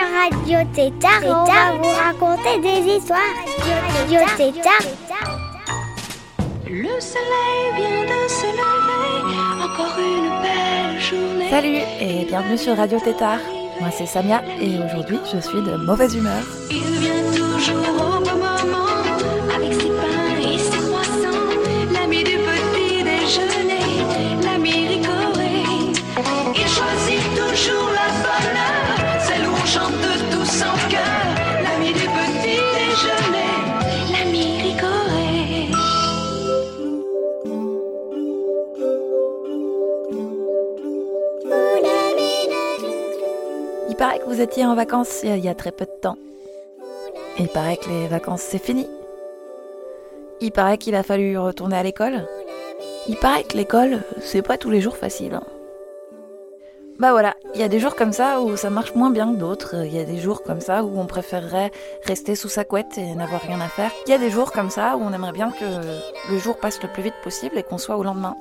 Radio Tétard on va vous raconter des histoires. Radio Tétard. Le soleil vient de se lever, encore une belle journée. Salut et bienvenue sur Radio Tétard. Moi c'est Samia et aujourd'hui je suis de mauvaise humeur. Il vient toujours au en vacances il y a très peu de temps. Il paraît que les vacances c'est fini. Il paraît qu'il a fallu retourner à l'école. Il paraît que l'école c'est pas tous les jours facile. hein. Bah voilà, il y a des jours comme ça où ça marche moins bien que d'autres. Il y a des jours comme ça où on préférerait rester sous sa couette et n'avoir rien à faire. Il y a des jours comme ça où on aimerait bien que le jour passe le plus vite possible et qu'on soit au lendemain.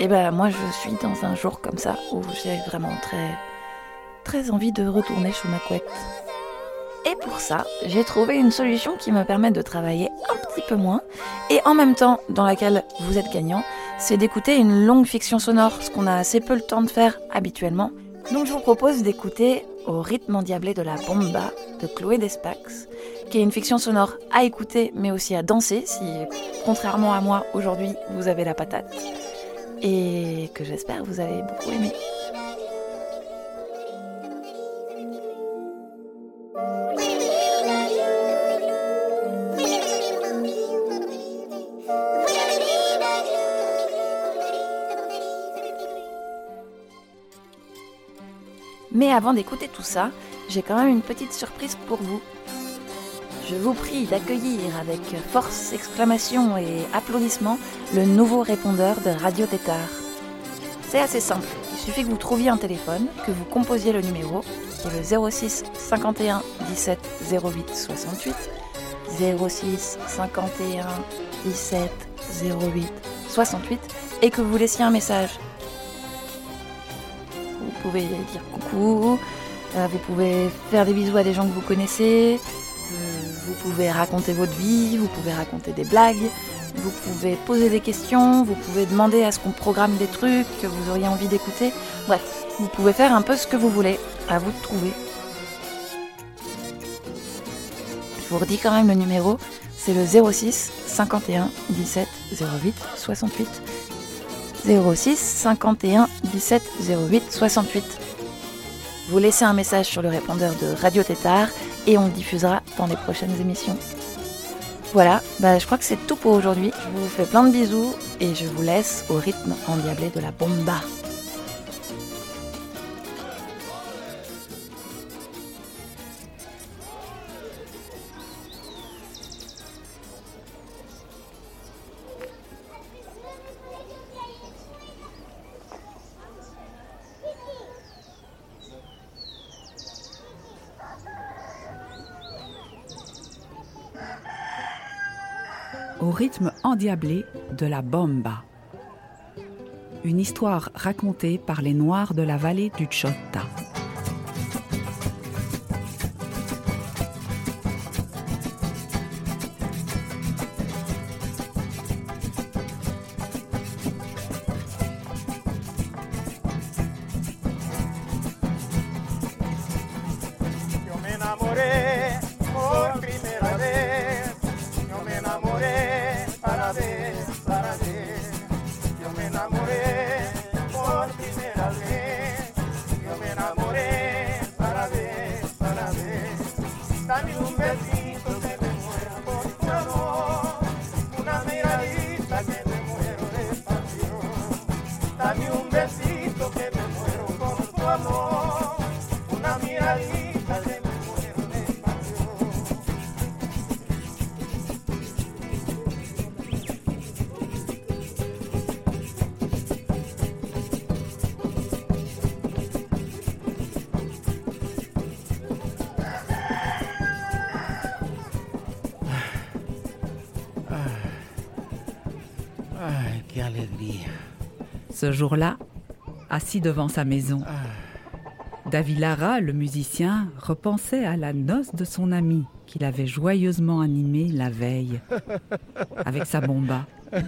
Et ben moi je suis dans un jour comme ça où j'ai vraiment très très envie de retourner sous ma couette. Et pour ça, j'ai trouvé une solution qui me permet de travailler un petit peu moins et en même temps dans laquelle vous êtes gagnant, c'est d'écouter une longue fiction sonore, ce qu'on a assez peu le temps de faire habituellement. Donc je vous propose d'écouter Au rythme endiablé de la bomba de Chloé Despax, qui est une fiction sonore à écouter mais aussi à danser si, contrairement à moi, aujourd'hui vous avez la patate. Et que j'espère vous allez beaucoup aimer. Mais avant d'écouter tout ça, j'ai quand même une petite surprise pour vous. Je vous prie d'accueillir avec force, exclamation et applaudissements le nouveau répondeur de Radio Tétard. C'est assez simple, il suffit que vous trouviez un téléphone, que vous composiez le numéro, qui est le 06 51 17 08 68, 06 51 17 08 68, et que vous laissiez un message. Vous pouvez dire coucou, euh, vous pouvez faire des bisous à des gens que vous connaissez, euh, vous pouvez raconter votre vie, vous pouvez raconter des blagues, vous pouvez poser des questions, vous pouvez demander à ce qu'on programme des trucs que vous auriez envie d'écouter. Bref, vous pouvez faire un peu ce que vous voulez, à vous de trouver. Je vous redis quand même le numéro, c'est le 06 51 17 08 68. 06 51 17 08 68. Vous laissez un message sur le répondeur de Radio Tétard et on le diffusera dans les prochaines émissions. Voilà, bah, je crois que c'est tout pour aujourd'hui. Je vous fais plein de bisous et je vous laisse au rythme endiablé de la bomba. Rythme endiablé de la bomba. Une histoire racontée par les Noirs de la vallée du Chota. sabe. Jour-là, assis devant sa maison, Davilara, le musicien, repensait à la noce de son ami qu'il avait joyeusement animée la veille avec sa bomba.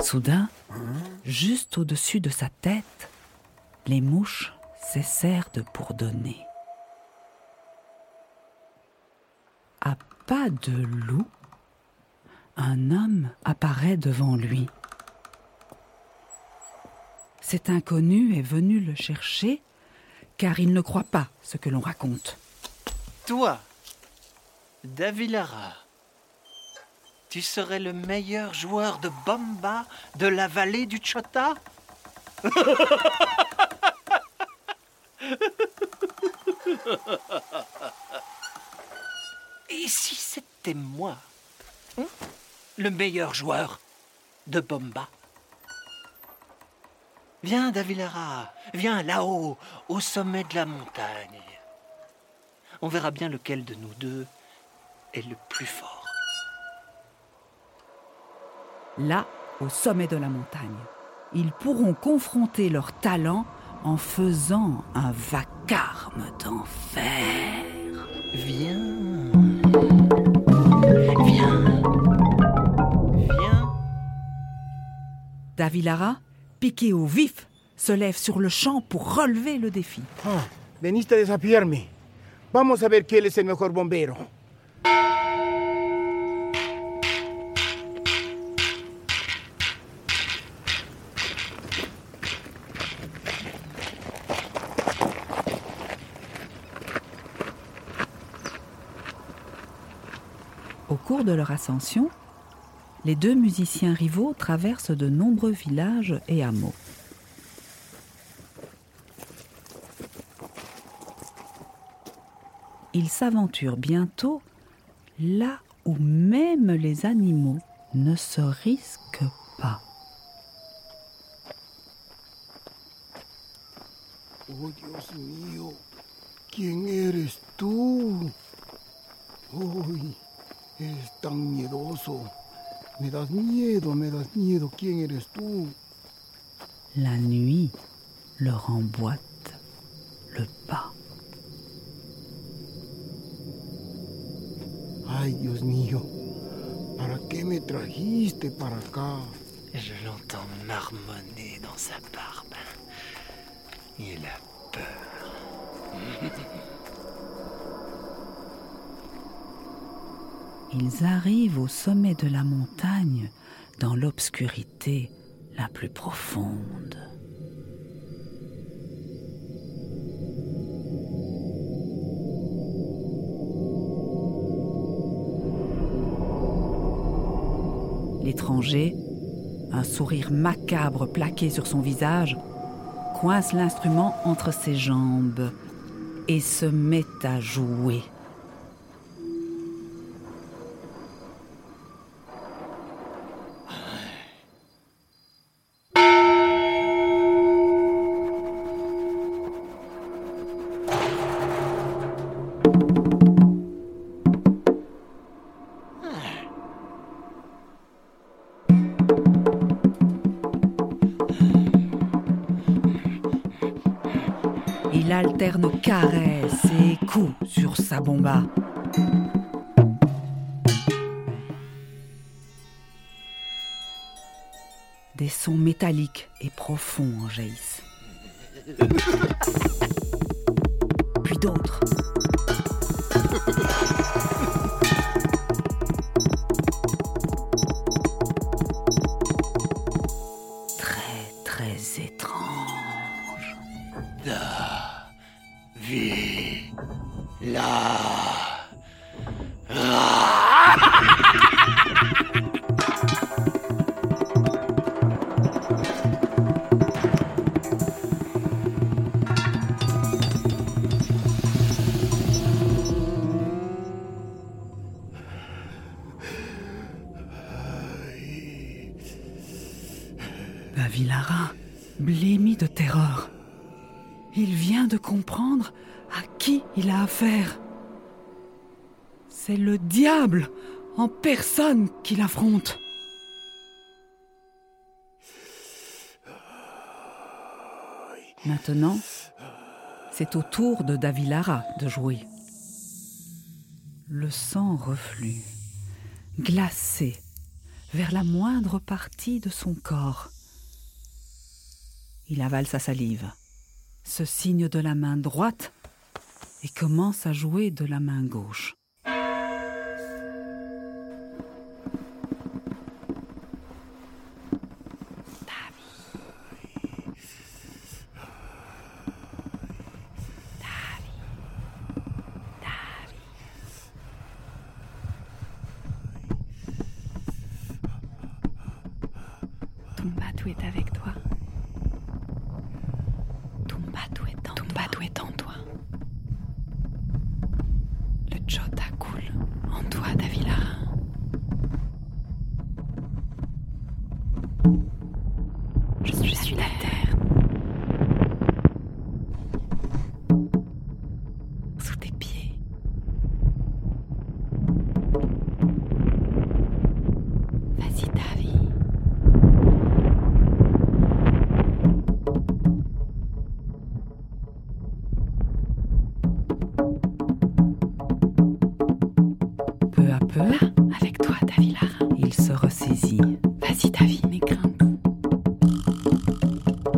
Soudain, juste au-dessus de sa tête, les mouches cessèrent de bourdonner. À pas de loup, un homme apparaît devant lui. Cet inconnu est venu le chercher car il ne croit pas ce que l'on raconte. Toi, Davilara, tu serais le meilleur joueur de bomba de la vallée du Chota? Et si c'était moi, le meilleur joueur de bomba? Viens, Davilara, viens là-haut, au sommet de la montagne. On verra bien lequel de nous deux est le plus fort. Là, au sommet de la montagne, ils pourront confronter leurs talents en faisant un vacarme d'enfer. Viens. Viens. Viens. Davilara, piqué au vif, se lève sur le champ pour relever le défi. Ah, veniste desafiarme. Vamos a ver quién es el mejor bombero. Au cours de leur ascension, les deux musiciens rivaux traversent de nombreux villages et hameaux. Ils s'aventurent bientôt là où même les animaux ne se risquent pas. Oh, Dios mío. ¿Quién eres tú? Uy, eres tan miedoso. Me das miedo, me das miedo. ¿Quién eres tú? La nuit leur emboîte le pas. Ay, Dios mío. ¿Para qué me trajiste para acá? Je l'entends marmonner dans sa barbe. Il a peur. Ils arrivent au sommet de la montagne dans l'obscurité la plus profonde. Un sourire macabre plaqué sur son visage, coince l'instrument entre ses jambes et se met à jouer. Il alterne caresses et coups sur sa bomba. Des sons métalliques et profonds en jaillissent. Puis d'autres. Très, très étrange. Vie. Là. En personne qu'il affronte. Maintenant, c'est au tour de Davilara de jouer. Le sang reflue, glacé, vers la moindre partie de son corps. Il avale sa salive, se signe de la main droite et commence à jouer de la main gauche. Vas-y, Davi. Peu à peu, Là, avec toi, Davilara. il se ressaisit. Vas-y, Davi, n'aie crainte.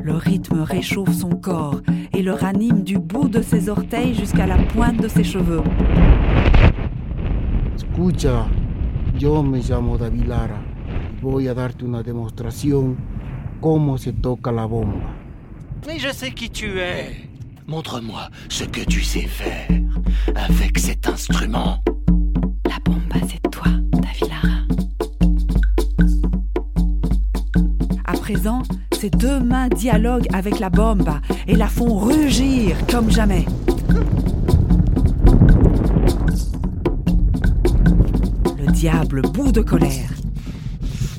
Le rythme réchauffe son corps et le ranime du bout de ses orteils jusqu'à la pointe de ses cheveux. Escucha, yo me llamo David Lara y voy a darte una demostración cómo se toca la bomba. Mais je sais qui tu es. Montre-moi ce que tu sais faire avec cet instrument. La bomba, c'est toi, Davilara. À présent, ses deux mains dialoguent avec la bombe et la font rugir comme jamais. Diable bout de colère.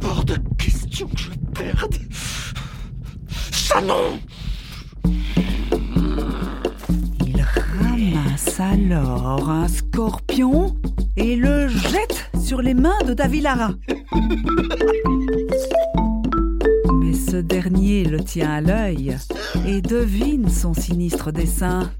Hors de question que je perde. Ça non Il ramasse alors un scorpion et le jette sur les mains de Davilara. Mais ce dernier le tient à l'œil et devine son sinistre dessein.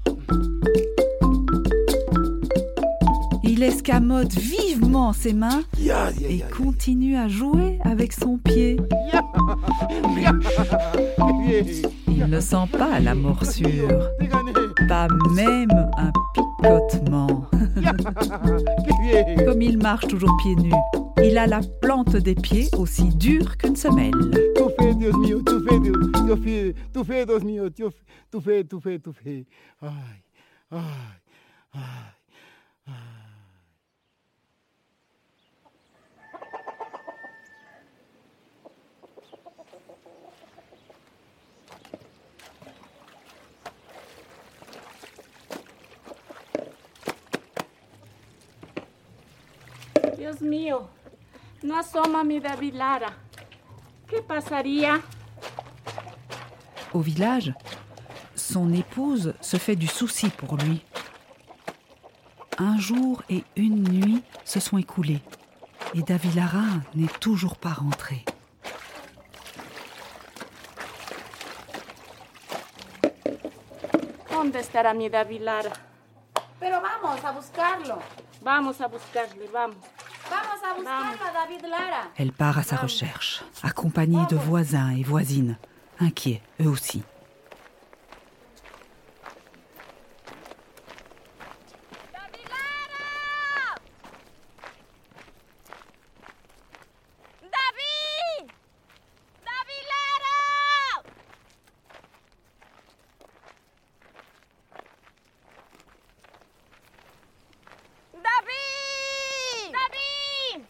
Il escamote vivement ses mains et continue à jouer avec son pied. Il ne sent pas la morsure, pas même un picotement. Comme il marche toujours pieds nus, il a la plante des pieds aussi dure qu'une semelle. Tu fais, Dios mío, tu fais, Dios, Dios fais, tu fais, Dios mío, tu, tu fais, tu fais, tu fais. Ay, ay, ay, ay. Dios mío, no asoma mi David Lara. ¿Qué pasaría? Au village, son épouse se fait du souci pour lui. Un jour et une nuit se sont écoulés et Davilara n'est toujours pas rentré. ¿Dónde estará mi David Lara? Pero vamos a buscarlo. Vamos a buscarle, vamos. Elle part à sa recherche, accompagnée de voisins et voisines, inquiets eux aussi. ¡David! ¡David Lara! ¡David! ¡David!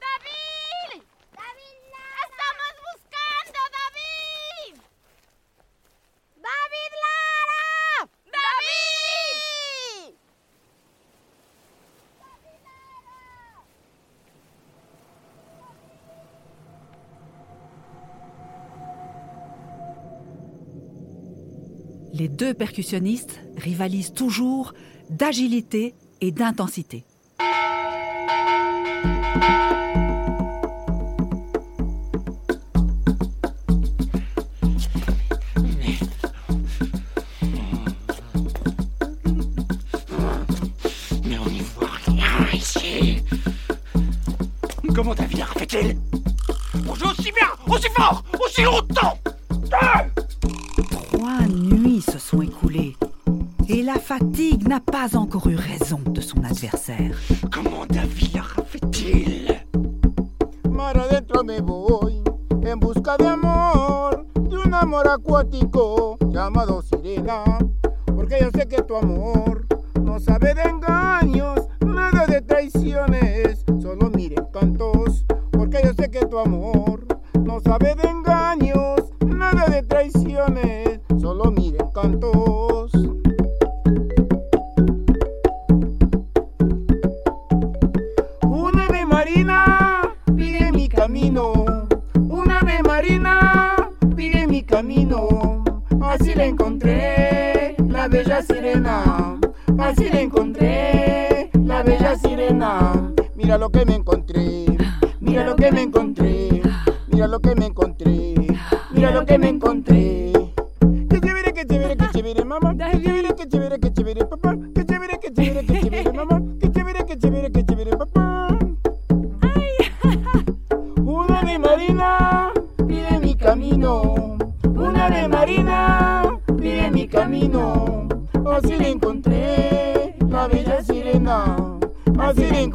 ¡David! ¡David! ¡Estamos buscando, David! Les deux percussionnistes rivalisent toujours d'agilité et d'intensité. Sabe de engaños,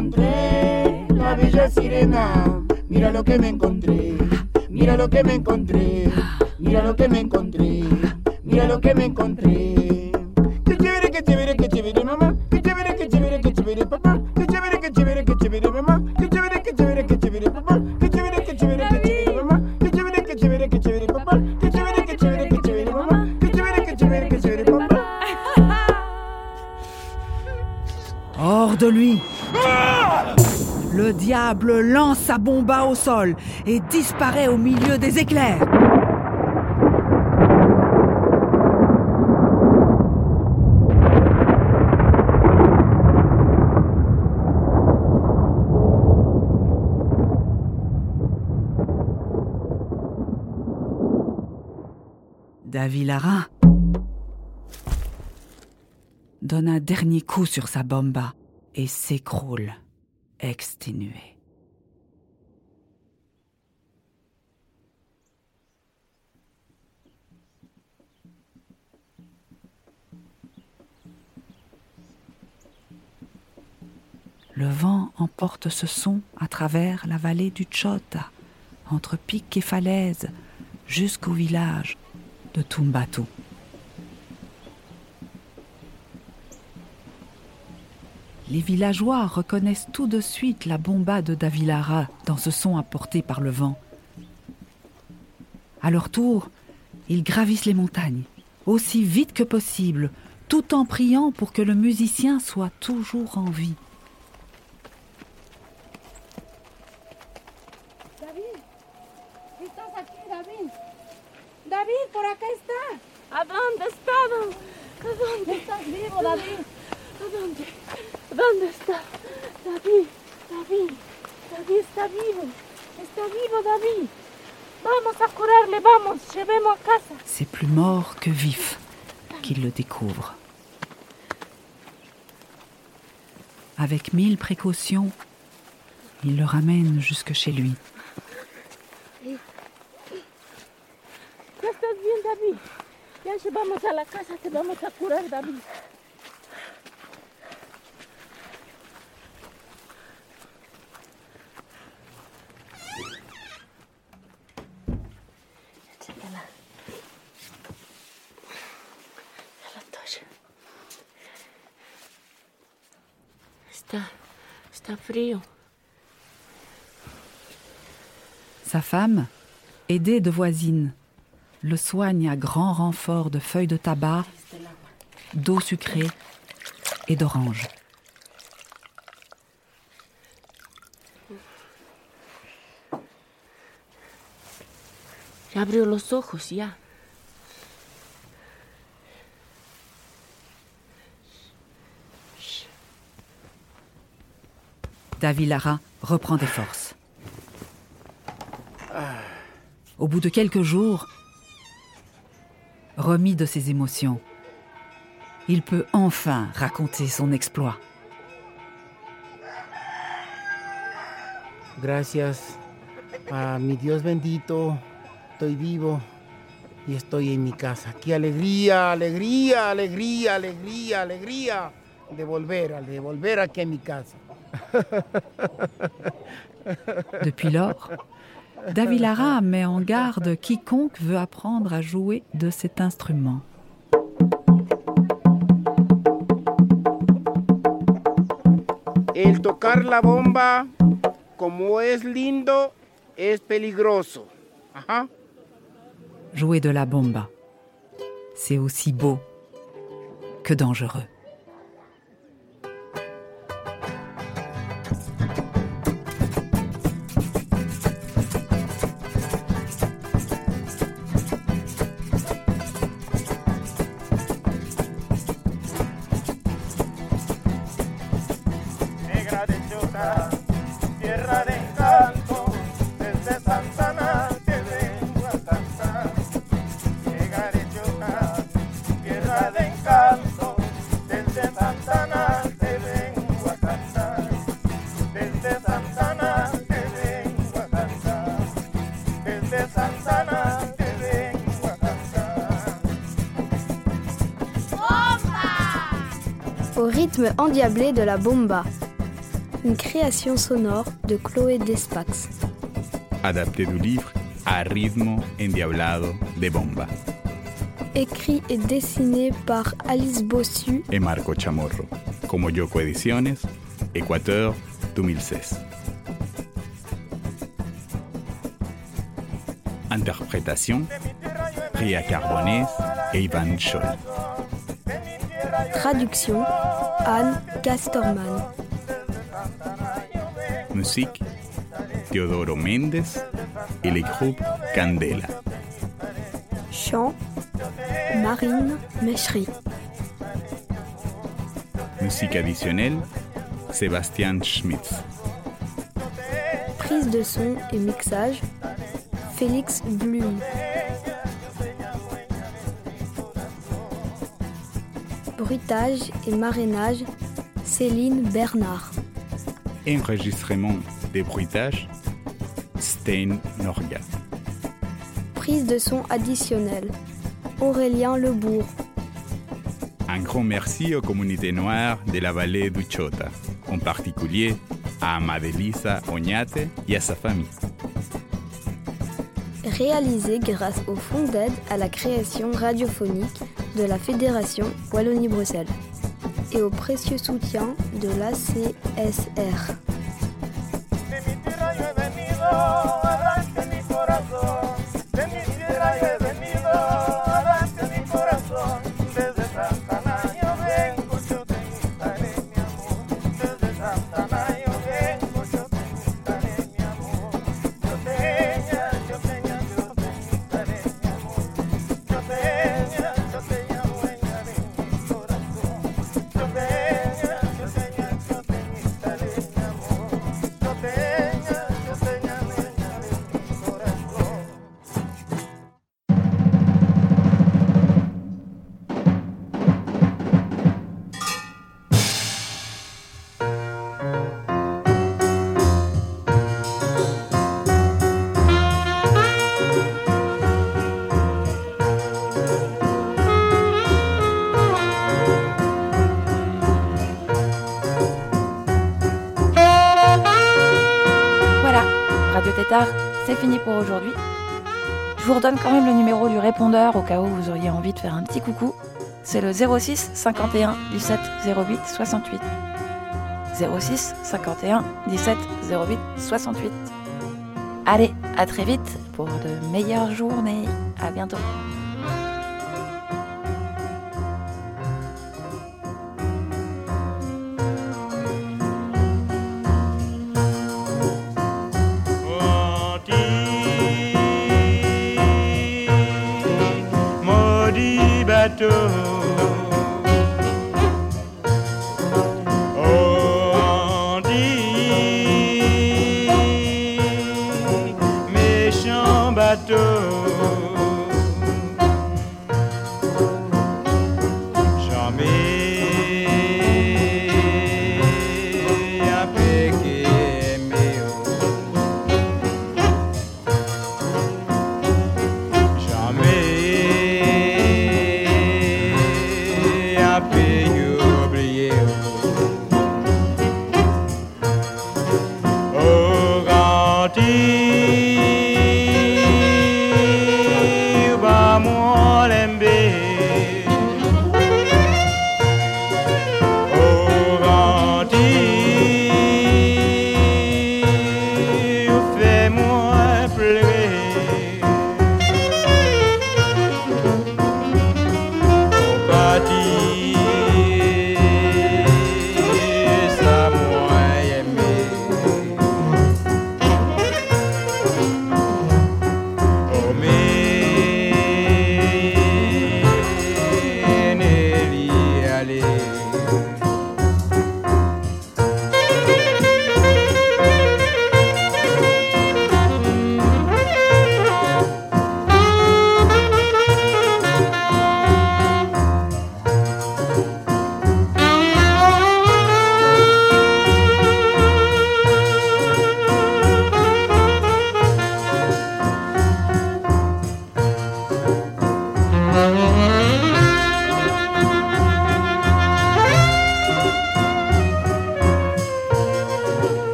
encontré, la bella sirena. Mira lo que me encontré. Mira lo que me encontré. Mira lo que me encontré. Mira lo que me encontré. Qué chévere, qué chévere, qué chévere, mamá. Qué chévere, qué chévere, qué chévere, papá. Qué chévere, qué chévere, qué chévere, mamá. Qué chévere, qué chévere, qué chévere, papá. Qué chévere, qué chévere, qué chévere, mamá. Qué chévere, qué chévere, qué chévere, papá. Qué chévere, qué chévere, qué chévere, mamá. Qué chévere, qué chévere, qué chévere, papá. Hors de lui Le diable lance sa bomba au sol et disparaît au milieu des éclairs. Davilara donne un dernier coup sur sa bomba et s'écroule, Le vent emporte ce son à travers la vallée du Chota, entre pics et falaises, jusqu'au village de Tumbatu. Les villageois reconnaissent tout de suite la bomba de Davilara dans ce son apporté par le vent. À leur tour, ils gravissent les montagnes, aussi vite que possible, tout en priant pour que le musicien soit toujours en vie. David, estás aquí, David. David, por acá está. ¿A dónde está? ¿A dónde? Estás vivo, David. ¿A dónde? ¿Dónde está? David, David, David está vivo. Está vivo, David. Vamos a curarle, vamos, llevemos a casa. C'est plus mort que vif qu'ils le découvrent. Avec mille précautions, il le ramène jusque chez lui. Ya estás bien, David. Ya llevamos a la casa, te vamos a curar, David. Sa femme, aidée de voisines, le soigne à grand renfort de feuilles de tabac, d'eau sucrée et d'oranges. Ya abrió los ojos, ya. Davilara reprend des forces. Au bout de quelques jours, remis de ses émotions, il peut enfin raconter son exploit. Gracias a mi Dios bendito, estoy vivo y estoy en mi casa. Qué alegría, alegría, alegría, alegría, alegría de volver, de volver aquí a mi casa. Depuis lors, Davilara met en garde quiconque veut apprendre à jouer de cet instrument. El tocar la bomba, como es lindo, es peligroso. Ajá. Jouer de la bomba, c'est aussi beau que dangereux. Rythme endiablé de la bomba. Une création sonore de Chloé Despax. adapté du livre A ritmo endiablado de bomba Écrit et dessiné par Alice Bossu et Marco Chamorro, como Yoko Ediciones, Ecuador 2016. Interprétation Ria Carbonés et Ivan Scholl. Traduction Anne Casterman. Musique Teodoro Méndez et le groupe Candela. Chant Marine Mechery. Musique additionnelle Sébastien Schmitz. Prise de son et mixage Félix Blum. Bruitage et marrainage Céline Bernard. Enregistrement des bruitages Stein Norga. Prise de son additionnelle Aurélien Lebourg. Un grand merci aux communautés noires de la vallée du Chota, en particulier à Madelisa Oñate et à sa famille. Réalisé grâce au fonds d'aide à la création radiophonique de la Fédération Wallonie-Bruxelles et au précieux soutien de l'ACSR. C'est fini pour aujourd'hui. Je vous redonne quand même le numéro du répondeur au cas où vous auriez envie de faire un petit coucou. C'est le 06 51 17 08 68. 06 51 17 08 68. Allez, à très vite pour de meilleures journées. À bientôt.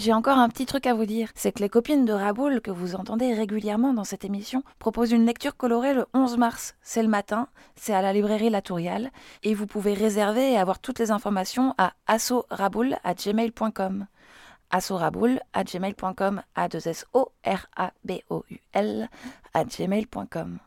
J'ai encore un petit truc à vous dire. C'est que les copines de Raboul, que vous entendez régulièrement dans cette émission, proposent une lecture colorée le 11 mars. C'est le matin, c'est à la librairie La Touriale, et vous pouvez réserver et avoir toutes les informations à assoraboul@gmail.com. assoraboul@gmail.com, a 2 s r gmail.com.